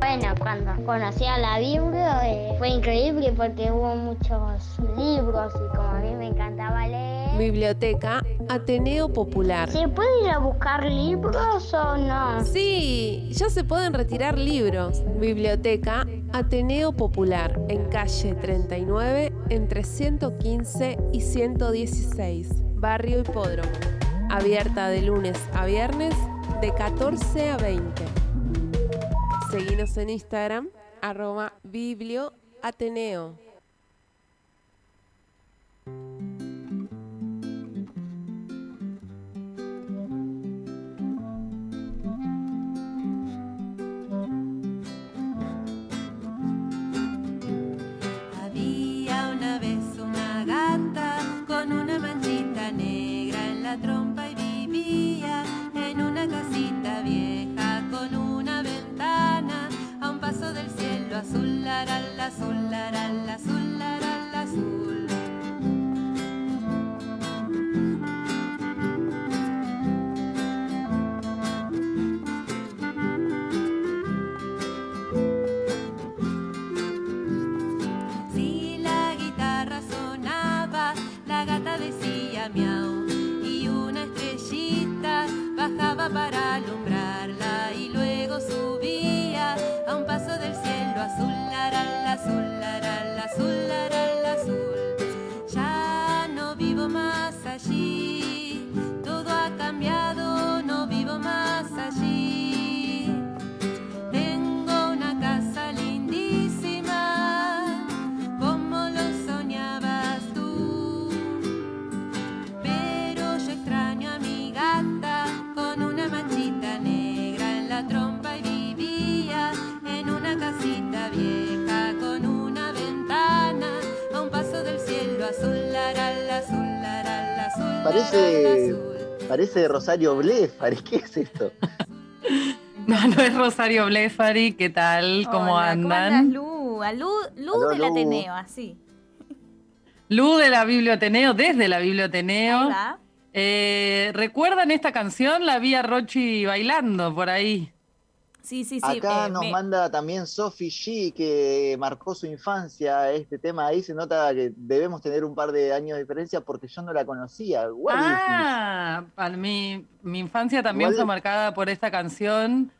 Bueno, cuando conocí a la Biblia eh, fue increíble porque hubo muchos libros y como a mí me encantaba leer. Biblioteca Ateneo Popular. ¿Se puede ir a buscar libros o no? Sí, ya se pueden retirar libros. Biblioteca Ateneo Popular, en calle 39, entre 115 y 116, Barrio Hipódromo. Abierta de lunes a viernes de 14 a 20. Seguinos en Instagram, arroba biblioateneo. Parece-. Parece Rosario Blefari, ¿qué es esto? No, no es Rosario Blefari, ¿qué tal? ¿Cómo Hola, andan? andas, Lu? A Lu, del Lu. Ateneo, así. Lu de la Biblioteneo, desde la Ahí Biblioteneo. va. Eh, ¿Recuerdan esta canción? La vi a Rochi bailando por ahí. Sí, sí, sí. Acá eh, nos me- manda también Sophie G, que marcó su infancia. Este tema ahí se nota que debemos tener un par de años de diferencia porque yo no la conocía. Ah, para mí, mi infancia también fue marcada por esta canción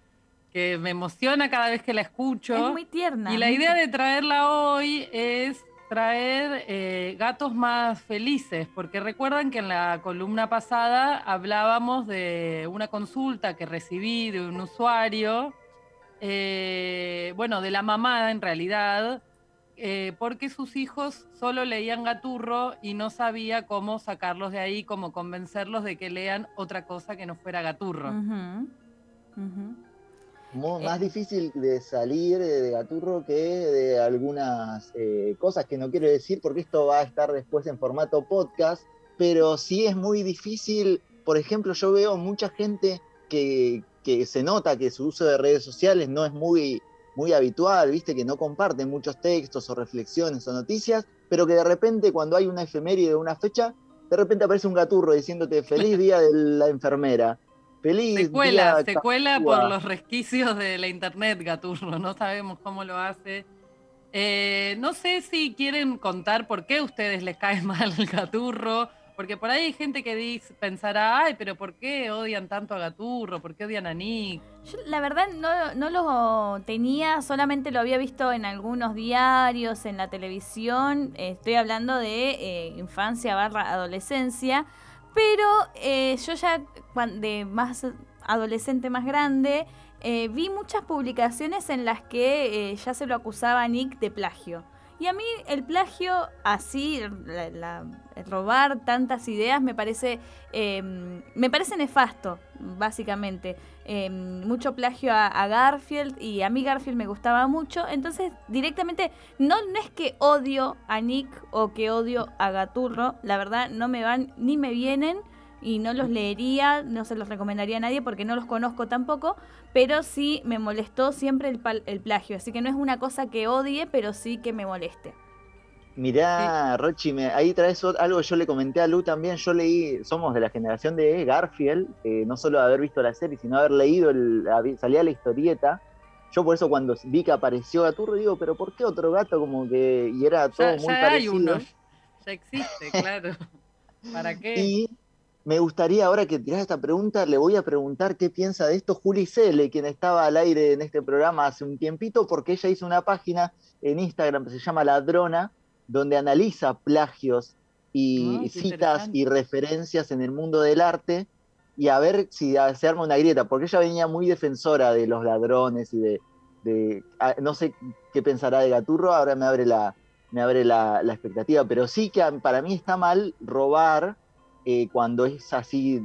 que me emociona cada vez que la escucho. Es muy tierna. Y la idea de traerla hoy es traer eh, gatos más felices, porque recuerdan que en la columna pasada hablábamos de una consulta que recibí de un usuario, eh, bueno, de la mamá en realidad, eh, porque sus hijos solo leían gaturro y no sabía cómo sacarlos de ahí, cómo convencerlos de que lean otra cosa que no fuera gaturro. Eh. Más difícil de salir de, de Gaturro que de algunas eh, cosas que no quiero decir porque esto va a estar después en formato podcast, pero sí es muy difícil, por ejemplo, yo veo mucha gente que, que se nota que su uso de redes sociales no es muy, muy habitual, viste, que no comparten muchos textos o reflexiones o noticias, pero que de repente cuando hay una efeméride o una fecha, de repente aparece un gaturro diciéndote feliz día de la enfermera. Feliz Se cuela, día se cuela Capua". por los resquicios de la internet, Gaturro, no sabemos cómo lo hace. Eh, no sé si quieren contar por qué a ustedes les cae mal el Gaturro, porque por ahí hay gente que dice, pensará, ay, pero ¿por qué odian tanto a Gaturro? ¿Por qué odian a Nick? Yo la verdad no, no lo tenía, solamente lo había visto en algunos diarios, en la televisión. Eh, Estoy hablando de eh, infancia barra adolescencia. Pero eh, yo ya de más adolescente, más grande, eh, vi muchas publicaciones en las que eh, ya se lo acusaba a Nick de plagio. Y a mí el plagio, así, la- robar tantas ideas, me parece, eh, me parece nefasto, básicamente. Eh, mucho plagio a, a Garfield y a mí Garfield me gustaba mucho. Entonces, directamente, no, no es que odio a Nick o que odio a Gaturro. La verdad, no me van ni me vienen y no los leería, no se los recomendaría a nadie porque no los conozco tampoco. Pero sí me molestó siempre el, pal- el plagio. Así que no es una cosa que odie, pero sí que me moleste. Mirá, Rochi, me- ahí traes algo que yo le comenté a Lu también. Yo leí, somos de la generación de Garfield, eh, no solo haber visto la serie, sino haber leído, el, salía la historieta. yo por eso cuando vi que apareció Gaturro digo, pero ¿por qué otro gato? Como que, y era todo Ya, muy ya hay parecido. uno, ya existe, claro. ¿Para qué? Y me gustaría, ahora que tirás esta pregunta, le voy a preguntar qué piensa de esto Juli Cele, quien estaba al aire en este programa hace un tiempito, porque ella hizo una página en Instagram que se llama Ladrona, donde analiza plagios y Ah, citas y referencias en el mundo del arte, y a ver si se arma una grieta, porque ella venía muy defensora de los ladrones y de, de- no sé qué pensará de Gaturro, ahora me abre la, me abre la, la expectativa, pero sí que para mí está mal robar eh, cuando es así,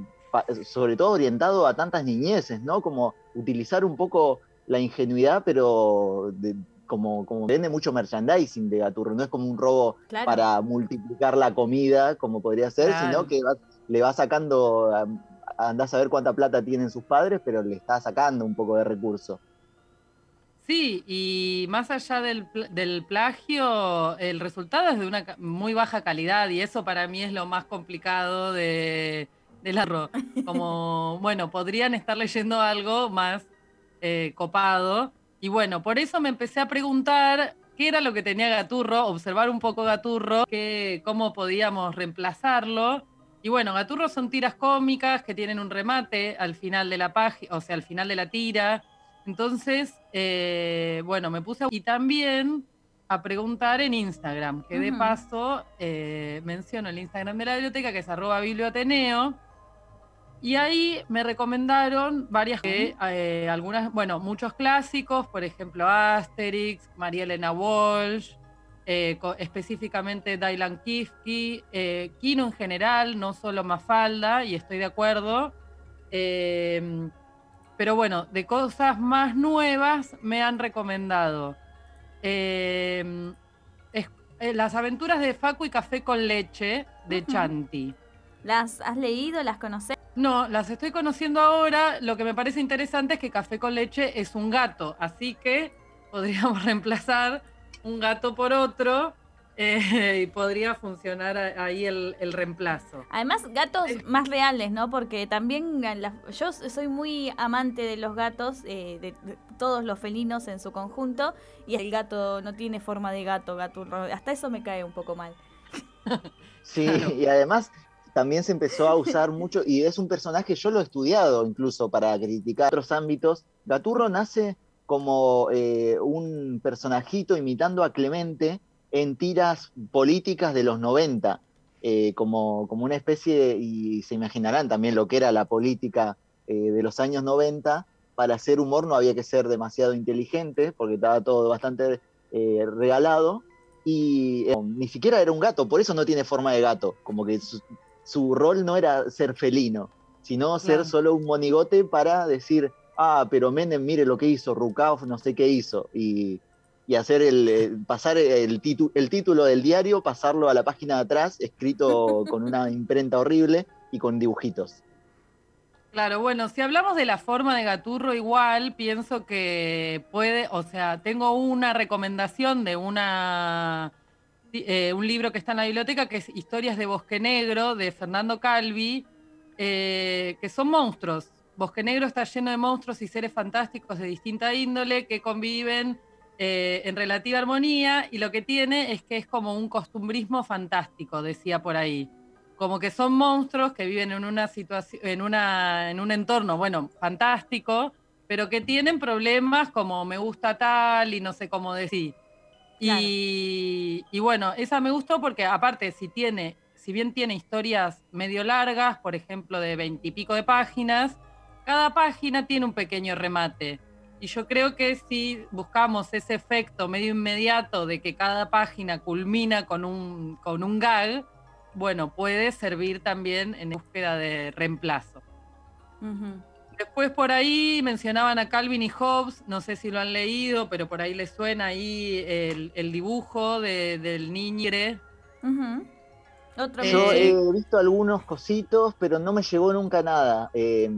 sobre todo orientado a tantas niñeces, ¿no? Como utilizar un poco la ingenuidad, pero de- como, como vende mucho merchandising de Gaturro, no es como un robo Claro. para multiplicar la comida, como podría ser, Claro. sino que va- le va sacando, andás a ver cuánta plata tienen sus padres, pero le está sacando un poco de recurso. Sí, y más allá del, pl- del plagio, el resultado es de una muy baja calidad y eso para mí es lo más complicado de, del arro. Como, bueno, podrían estar leyendo algo más eh, copado. Y bueno, por eso me empecé a preguntar qué era lo que tenía Gaturro, observar un poco Gaturro, que, cómo podíamos reemplazarlo. Y bueno, Gaturro son tiras cómicas que tienen un remate al final de la página, o sea, al final de la tira. Entonces, eh, bueno, me puse a... y también a preguntar en Instagram, que de paso eh, menciono el Instagram de la biblioteca, que es arroba biblioateneo, y ahí me recomendaron varias, que, eh, algunas, bueno, muchos clásicos, por ejemplo, Asterix, María Elena Walsh, eh, específicamente Dylan Kifke, eh, Kino en general, no solo Mafalda, y estoy de acuerdo. Pero bueno, de cosas más nuevas me han recomendado eh, es- eh, Las aventuras de Facu y Café con Leche de. Chanti. ¿Las has leído? ¿Las conoces? No, las estoy conociendo ahora. Lo que me parece interesante es que Café con Leche es un gato, así que podríamos reemplazar un gato por otro eh, y podría funcionar ahí el, el reemplazo. Además, gatos más reales, ¿no? Porque también la- yo soy muy amante de los gatos, eh, de, de todos los felinos en su conjunto, y el gato no tiene forma de gato, gaturro. Hasta eso me cae un poco mal. Sí, Claro. y además también se empezó a usar mucho, y es un personaje, yo lo he estudiado incluso para criticar otros ámbitos. Gaturro nace como eh, un personajito imitando a Clemente en tiras políticas de los 90, eh, como, como una especie, y se imaginarán también lo que era la política eh, de los años 90, para hacer humor no había que ser demasiado inteligente, porque estaba todo bastante eh, regalado, y eh, ni siquiera era un gato, por eso no tiene forma de gato, como que su, su rol no era ser felino, sino ser solo un monigote para decir, ah, pero Menem mire lo que hizo, Rukav no sé qué hizo, y, y hacer el, pasar el, titu- el título del diario, pasarlo a la página de atrás, escrito con una imprenta horrible y con dibujitos. Claro, bueno, si hablamos de la forma de Gaturro igual, pienso que puede, o sea, tengo una recomendación de una eh, un libro que está en la biblioteca que es Historias de Bosque Negro de Fernando Calvi, eh, que son monstruos. Bosque Negro está lleno de monstruos y seres fantásticos de distinta índole que conviven eh, en relativa armonía y lo que tiene es que es como un costumbrismo fantástico, decía por ahí como que son monstruos que viven en una situación, en una, en un entorno, bueno, fantástico, pero que tienen problemas como me gusta tal y no sé cómo decir. Y, y bueno, esa me gustó porque aparte si tiene, si bien tiene historias medio largas, por ejemplo de veintipico de páginas, cada página tiene un pequeño remate. Y yo creo que si buscamos ese efecto medio inmediato de que cada página culmina con un, con un gag, bueno, puede servir también en búsqueda de reemplazo. Después por ahí mencionaban a Calvin y Hobbes, no sé si lo han leído, pero por ahí les suena ahí el, el dibujo de- del Eh, Yo he visto algunos cositos, pero no me llegó nunca nada. Eh,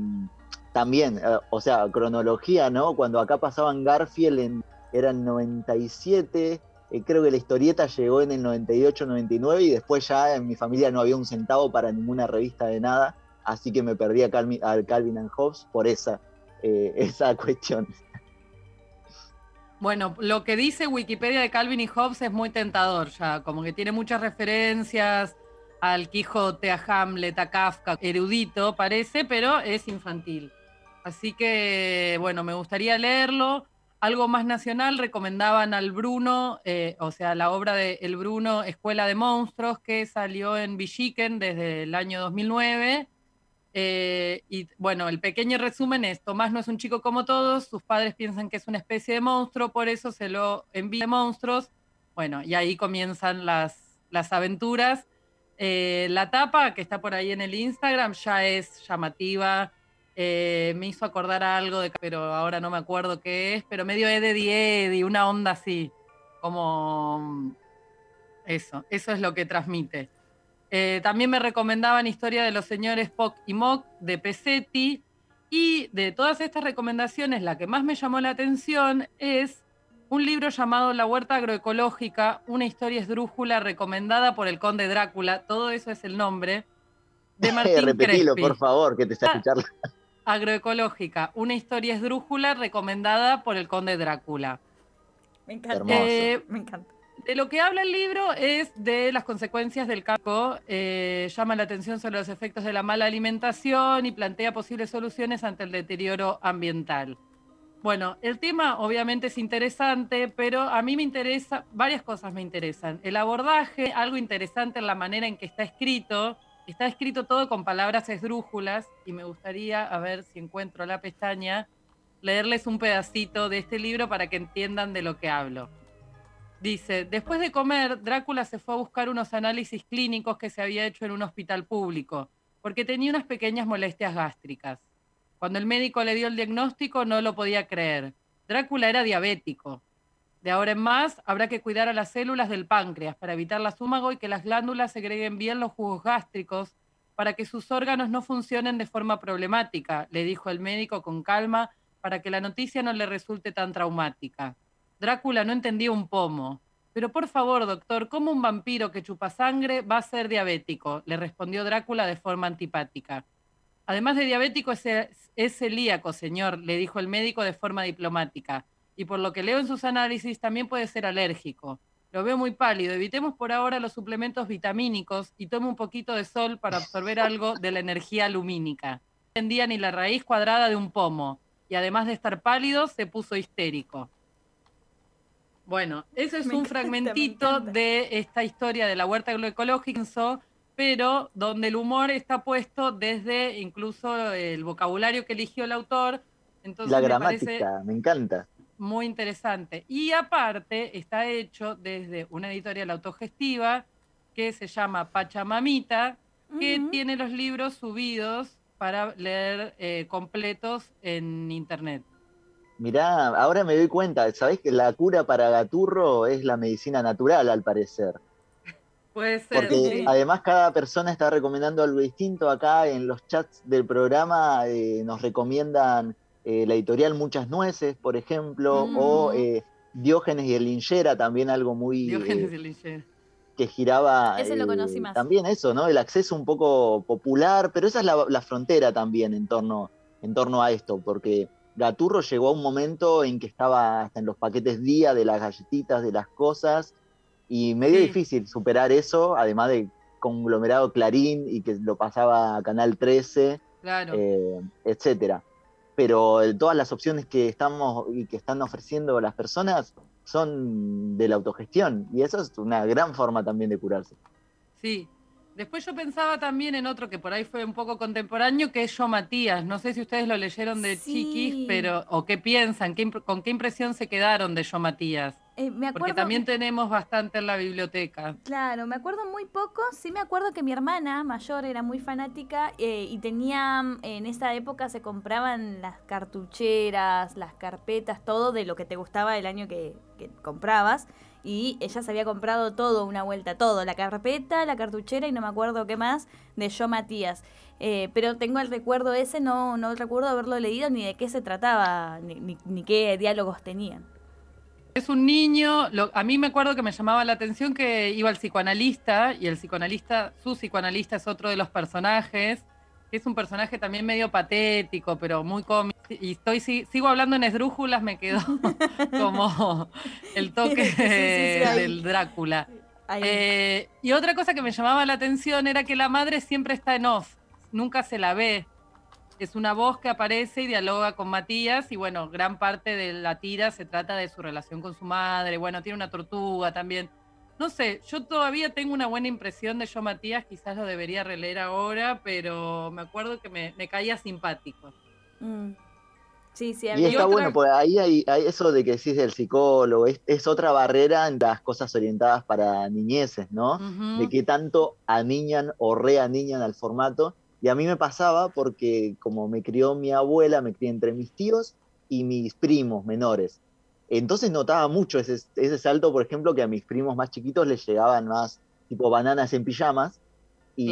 también, eh, o sea, cronología, ¿no? Cuando acá pasaban Garfield, en, eran 97, eh, creo que la historieta llegó en el 98-99 y después ya en mi familia no había un centavo para ninguna revista de nada, así que me perdí a Calvin, a and Hobbes por esa, eh, esa cuestión. Bueno, lo que dice Wikipedia de Calvin y Hobbes es muy tentador ya, como que tiene muchas referencias al Quijote, a Hamlet, a Kafka, erudito parece, pero es infantil. Así que, bueno, me gustaría leerlo. Algo más nacional, recomendaban al Bruno, eh, o sea, la obra de El Bruno, Escuela de Monstruos, que salió en Villiquen desde el año 2009. Eh, y bueno, el pequeño resumen es, Tomás no es un chico como todos, sus padres piensan que es una especie de monstruo, por eso se lo envía a monstruos. Bueno, y ahí comienzan las, las aventuras. Eh, la tapa que está por ahí en el Instagram ya es llamativa, eh, me hizo acordar algo, de, pero ahora no me acuerdo qué es, pero medio Eddie Eddie, una onda así, como eso, eso es lo que transmite. Eh, también me recomendaban Historia de los señores Poc y Mock de Pesetti, y de todas estas recomendaciones, la que más me llamó la atención es un libro llamado La Huerta Agroecológica, una historia esdrújula recomendada por el conde Drácula, todo eso es el nombre, de Martín Repetilo, Crespi. por favor, que te está escuchando. Agroecológica, una historia esdrújula recomendada por el conde Drácula. Me encanta. Hermoso. Eh, Me encanta. de lo que habla el libro es de las consecuencias del campo. eh, llama la atención sobre los efectos de la mala alimentación y plantea posibles soluciones ante el deterioro ambiental. Bueno, el tema obviamente es interesante, pero a mí me interesa, varias cosas me interesan. El abordaje, algo interesante en la manera en que está escrito. Está escrito todo con palabras esdrújulas y me gustaría, a ver si encuentro la pestaña, leerles un pedacito de este libro para que entiendan de lo que hablo. Dice, después de comer, Drácula se fue a buscar unos análisis clínicos que se había hecho en un hospital público, porque tenía unas pequeñas molestias gástricas. Cuando el médico le dio el diagnóstico no lo podía creer. Drácula era diabético. De ahora en más, habrá que cuidar a las células del páncreas para evitar la súmago y que las glándulas segreguen bien los jugos gástricos para que sus órganos no funcionen de forma problemática, le dijo el médico con calma para que la noticia no le resulte tan traumática. Drácula no entendía un pomo. Pero por favor, doctor, ¿cómo un vampiro que chupa sangre va a ser diabético? Le respondió Drácula de forma antipática. Además de diabético, es, es celíaco, señor, le dijo el médico de forma diplomática. Y por lo que leo en sus análisis, también puede ser alérgico. Lo veo muy pálido. Evitemos por ahora los suplementos vitamínicos y tome un poquito de sol para absorber algo de la energía lumínica. No entendía ni la raíz cuadrada de un pomo. Y además de estar pálido, se puso histérico. Bueno, eso es Me un encanta, fragmentito de esta historia de la huerta agroecológica, pero donde el humor está puesto desde incluso el vocabulario que eligió el autor. Entonces La me gramática, parece me encanta. Muy interesante. Y aparte está hecho desde una editorial autogestiva que se llama Pachamamita, que tiene los libros subidos para leer eh, completos en internet. Mirá, ahora me doy cuenta, ¿sabés que la cura para Gaturro es la medicina natural, al parecer? Puede ser. Porque sí. además cada persona está recomendando algo distinto. Acá en los chats del programa eh, nos recomiendan eh, la editorial Muchas Nueces, por ejemplo, Mm. o eh, Diógenes y el Linchera, también algo muy Diógenes eh, de Liché. que giraba. Ese lo conocí más. También eso, ¿no? El acceso un poco popular, pero esa es la, la frontera también en torno, en torno a esto, porque Gaturro llegó a un momento en que estaba hasta en los paquetes día de las galletitas, de las cosas, y medio Sí. difícil superar eso, además de conglomerado Clarín y que lo pasaba a Canal 13, Claro. eh, etcétera. Pero eh, todas las opciones que estamos y que están ofreciendo las personas son de la autogestión y eso es una gran forma también de curarse. Sí. Después yo pensaba también en otro que por ahí fue un poco contemporáneo, que es Yo Matías. No sé si ustedes lo leyeron de Sí. chiquis, pero o qué piensan, qué con qué impresión se quedaron de Yo Matías. Eh, me acuerdo, Porque también tenemos bastante en la biblioteca. Claro, me acuerdo muy poco. Sí me acuerdo que mi hermana mayor era muy fanática eh, y tenía, en esa época se compraban las cartucheras, las carpetas, todo de lo que te gustaba el año que, que comprabas. Y ella se había comprado todo, una vuelta, todo, la carpeta, la cartuchera y no me acuerdo qué más, de Yo Matías. Eh, pero tengo el recuerdo ese, no, no recuerdo haberlo leído ni de qué se trataba, ni, ni- ni qué diálogos tenían. Es un niño, lo- a mí me acuerdo que me llamaba la atención que iba al psicoanalista y el psicoanalista, su psicoanalista es otro de los personajes, que es un personaje también medio patético, pero muy cómico. y estoy sigo hablando en esdrújulas, me quedó como el toque del Drácula. Eh, y otra cosa que me llamaba la atención era que la madre siempre está en off, nunca se la ve. Es una voz que aparece y dialoga con Matías y bueno, gran parte de la tira se trata de su relación con su madre. Bueno, tiene una tortuga también. No sé, yo todavía tengo una buena impresión de yo Matías, quizás lo debería releer ahora, pero me acuerdo que me, caía simpático. Mm. Sí, sí, y está bueno, pues ahí hay, eso de que decís del psicólogo, es, otra barrera en las cosas orientadas para niñeces, ¿no? De que tanto aniñan o reaniñan al formato. Y a mí me pasaba porque como me crió mi abuela, me crié entre mis tíos y mis primos menores. Entonces notaba mucho ese, ese salto, por ejemplo, que a mis primos más chiquitos les llegaban más tipo bananas en pijamas. Y,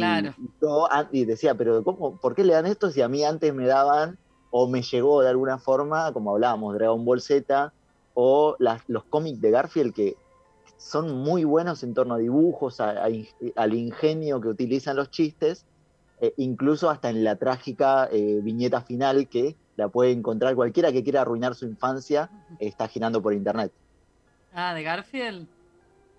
yo, y decía, pero ¿cómo, ¿por qué le dan esto si a mí antes me daban o me llegó de alguna forma, como hablábamos, Dragon Ball Z, o los cómics de Garfield que son muy buenos en torno a dibujos, al ingenio que utilizan los chistes, eh, incluso hasta en la trágica eh, viñeta final que la puede encontrar cualquiera que quiera arruinar su infancia, está girando por internet. Ah, de Garfield.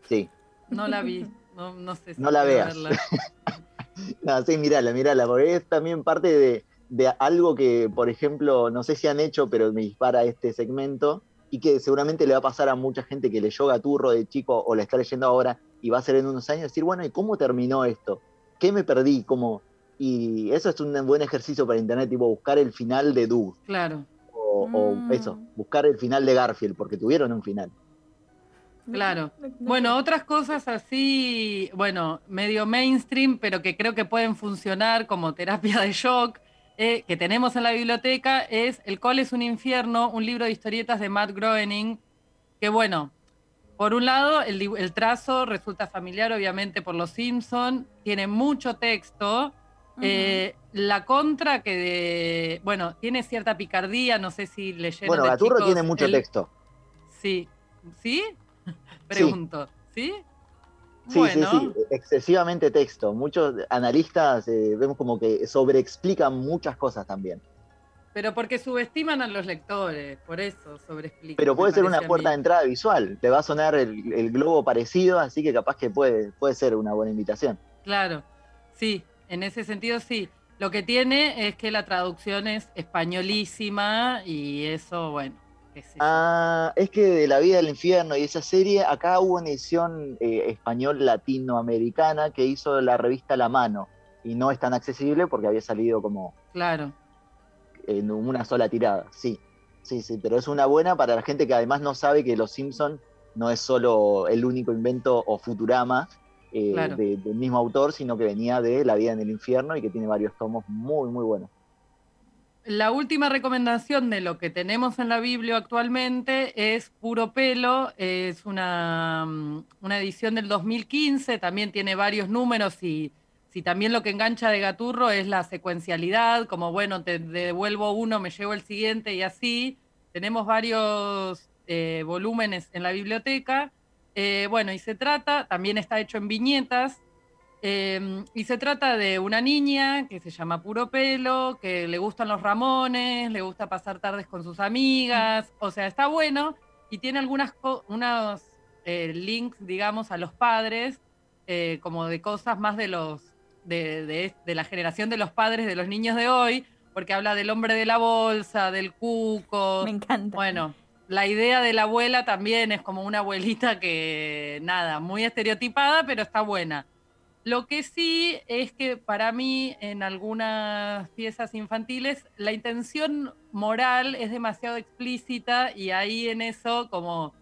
Sí. No la vi, no, sé si No la veas. no, sí, mírala, mírala, porque es también parte de, de algo que, por ejemplo, no sé si han hecho, pero me dispara este segmento y que seguramente le va a pasar a mucha gente que leyó Gaturro de chico o la está leyendo ahora y va a ser en unos años decir, bueno, ¿y cómo terminó esto? ¿Qué me perdí? ¿Cómo? Y eso es un buen ejercicio para internet, tipo buscar el final de Doug. Claro. O, mm. eso, buscar el final de Garfield, porque tuvieron un final. Claro. Bueno, otras cosas así, bueno, medio mainstream, pero que creo que pueden funcionar como terapia de shock. Eh, que tenemos en la biblioteca es El Cole es un infierno, un libro de historietas de Matt Groening, que bueno, por un lado, el, trazo resulta familiar, obviamente, por los Simpson, tiene mucho texto. Eh, la contra que de, bueno, tiene cierta picardía, no sé si leyeron. Bueno, Gaturro tiene mucho texto. Sí, ¿sí? Pregunto, ¿sí? Sí, sí, sí, excesivamente texto. Muchos analistas eh, vemos como que sobreexplican muchas cosas también. Pero porque subestiman a los lectores, por eso sobreexplican. Pero puede ser una puerta de entrada visual, te va a sonar el, globo parecido, así que capaz que puede, puede ser una buena invitación. Claro, sí, en ese sentido sí. Lo que tiene es que la traducción es españolísima y eso, bueno, Ah, es que de La vida del infierno y esa serie, acá hubo una edición eh, español latinoamericana que hizo la revista La Mano y no es tan accesible porque había salido como claro. en una sola tirada, sí, sí, sí, pero es una buena para la gente que además no sabe que Los Simpson no es solo el único invento o Futurama eh, del mismo autor, sino que venía de La vida en el infierno y que tiene varios tomos muy, muy buenos. La última recomendación de lo que tenemos en la Biblia actualmente es Puro Pelo, es una, mm, una edición del 2015, también tiene varios números y si también lo que engancha de Gaturro es la secuencialidad, como bueno, te devuelvo uno, me llevo el siguiente y así. Tenemos varios eh, volúmenes en la biblioteca. Eh, bueno, y se trata, también está hecho en viñetas, Em, y se trata de una niña que se llama Puro Pelo, que le gustan los Ramones, le gusta pasar tardes con sus amigas, o sea, está bueno y tiene algunas unos eh, links, digamos, a los padres, eh, como de cosas más de los de, de, la generación de los padres de los niños de hoy, porque habla del hombre de la bolsa, del cuco. Me encanta. Bueno, la idea de la abuela también es como una abuelita que, nada, muy estereotipada, pero está buena. Lo que sí es que para mí en algunas piezas infantiles la intención moral es demasiado explícita y ahí en eso como,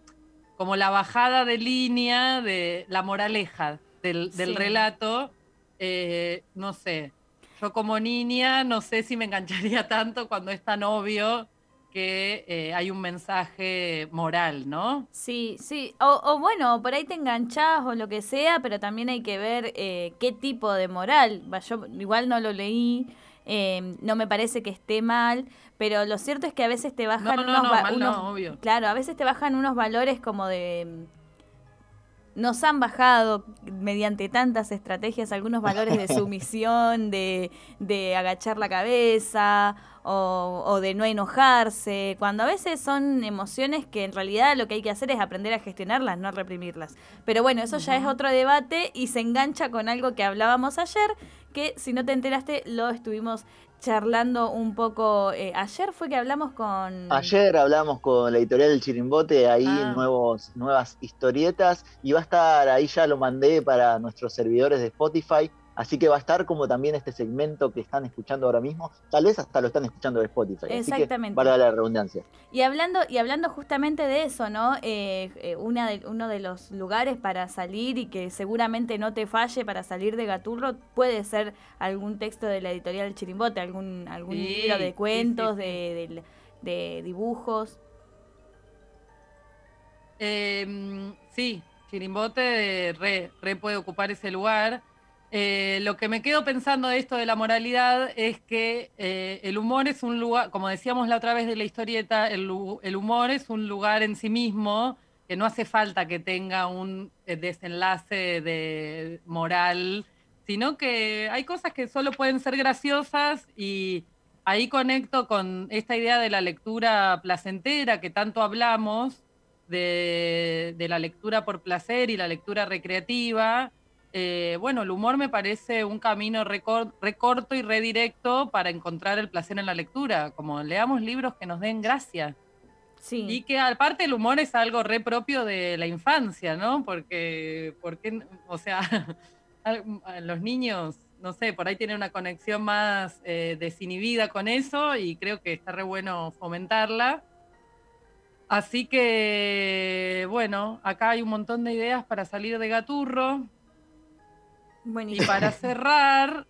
como la bajada de línea de la moraleja del, relato, eh, no sé, yo como niña no sé si me engancharía tanto cuando es tan obvio que eh, hay un mensaje moral, ¿no? Sí, sí. O, bueno, por ahí te enganchás o lo que sea, pero también hay que ver eh, qué tipo de moral. Yo igual no lo leí, eh, no me parece que esté mal, pero lo cierto es que a veces te bajan unos, no, Claro, a veces te bajan unos valores como de nos han bajado mediante tantas estrategias algunos valores de sumisión, de, de agachar la cabeza o, o, de no enojarse, cuando a veces son emociones que en realidad lo que hay que hacer es aprender a gestionarlas, no reprimirlas. Pero bueno, eso ya es otro debate y se engancha con algo que hablábamos ayer, que si no te enteraste lo estuvimos charlando un poco. Eh, ayer fue que hablamos con. Ayer hablamos con la editorial del Chirimbote, ahí Ah. nuevos, nuevas historietas, y va a estar, ahí ya lo mandé para nuestros servidores de Spotify, así que va a estar como también este segmento que están escuchando ahora mismo, tal vez hasta lo están escuchando de Spotify. Exactamente. Así que la redundancia. Y hablando, y hablando justamente de eso, ¿no? Eh, eh, una de, uno de los lugares para salir y que seguramente no te falle para salir de Gaturro puede ser algún texto de la editorial Chirimbote, algún, algún Sí, libro de cuentos, sí, sí. De, de- de dibujos. Eh, sí, Chirimbote re, re puede ocupar ese lugar. Eh, lo que me quedo pensando de esto de la moralidad es que eh, el humor es un lugar, como decíamos la otra vez de la historieta, el, humor es un lugar en sí mismo que no hace falta que tenga un eh, desenlace de moral, sino que hay cosas que solo pueden ser graciosas y ahí conecto con esta idea de la lectura placentera que tanto hablamos, de la lectura por placer y la lectura recreativa. Eh, bueno, el humor me parece un camino re, cor- re corto y redirecto para encontrar el placer en la lectura, como leamos libros que nos den gracia. Sí. Y que aparte el humor es algo re propio de la infancia, ¿no? Porque, porque o sea, los niños, no sé, por ahí tienen una conexión más eh, desinhibida con eso y creo que está re bueno fomentarla. Así que, bueno, acá hay un montón de ideas para salir de Gaturro. Y Buenísimo. para cerrar,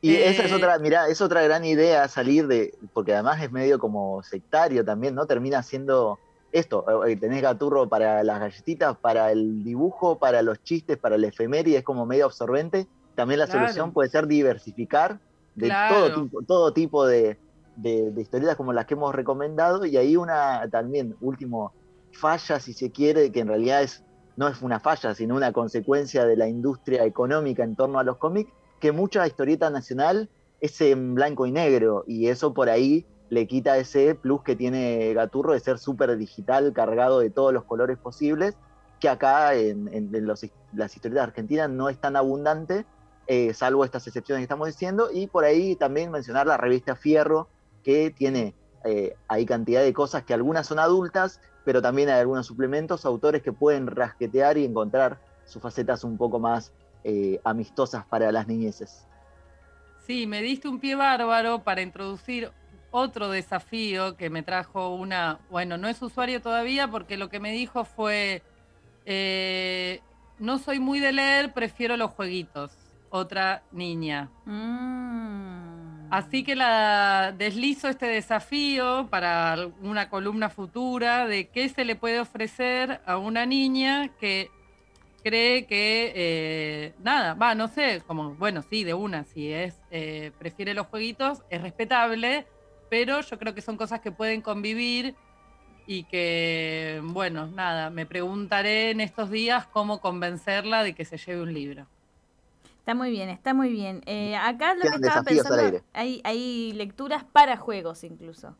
Y esa es Eh, otra, mirá, es otra gran idea salir de, porque además es medio como sectario también, ¿no? Termina siendo esto, eh, tenés gaturro para las galletitas, para el dibujo, para los chistes, para el efeméride, es como medio absorbente. También la Claro. solución puede ser diversificar de Claro. todo tipo, todo tipo de, de- de historietas como las que hemos recomendado, y ahí una también, último, falla, si se quiere, que en realidad es, no es una falla, sino una consecuencia de la industria económica en torno a los cómics, que mucha historieta nacional es en blanco y negro, y eso por ahí le quita ese plus que tiene Gaturro de ser súper digital, cargado de todos los colores posibles, que acá en, las historietas argentinas no es tan abundante, eh, salvo estas excepciones que estamos diciendo, y por ahí también mencionar la revista Fierro, que tiene eh, hay cantidad de cosas que algunas son adultas, pero también hay algunos suplementos, autores que pueden rasquetear y encontrar sus facetas un poco más eh, amistosas para las niñeces. Sí, me diste un pie bárbaro para introducir otro desafío que me trajo una, bueno, no es usuario todavía porque lo que me dijo fue, eh, no soy muy de leer, prefiero los jueguitos. Otra niña. Mm. Así que la deslizo este desafío para una columna futura de qué se le puede ofrecer a una niña que cree que eh, nada, va, no sé, como bueno, sí, de una, si es eh, prefiere los jueguitos, es respetable, pero yo creo que son cosas que pueden convivir y que, bueno, nada, me preguntaré en estos días cómo convencerla de que se lleve un libro. Está muy bien, está muy bien. Eh, acá lo que estaba pensando, aire. hay, hay lecturas para juegos incluso.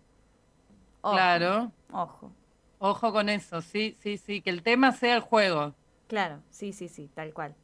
Ojo, Claro, Ojo, ojo con eso, sí, sí, sí, que el tema sea el juego. claro, sí, sí, sí, tal cual.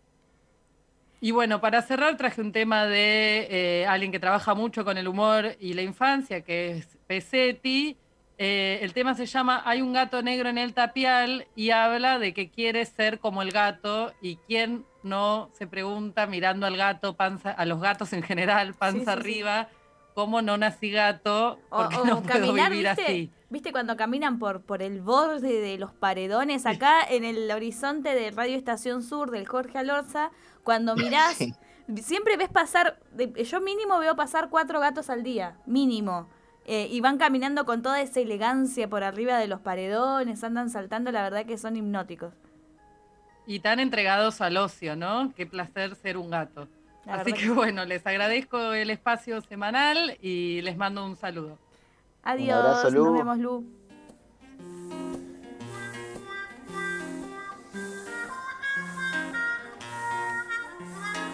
Y bueno, para cerrar traje un tema de eh, alguien que trabaja mucho con el humor y la infancia, que es Pesetti. Eh, el tema se llama Hay un gato negro en el tapial y habla de que quiere ser como el gato y quién no se pregunta mirando al gato, panza, a los gatos en general, panza Sí, sí, sí. arriba, cómo no nací gato, O, porque o no puedo caminar, vivir ¿viste? así. ¿Viste cuando caminan por, por el borde de los paredones acá en el horizonte de Radio Estación Sur del Jorge Alorza? Cuando mirás, siempre ves pasar, yo mínimo veo pasar cuatro gatos al día, mínimo. Eh, y van caminando con toda esa elegancia por arriba de los paredones, andan saltando, la verdad que son hipnóticos. Y tan entregados al ocio, ¿no? Qué placer ser un gato. La Así que bueno, les agradezco el espacio semanal y les mando un saludo. Adiós, abrazo, Lu. nos vemos Lu.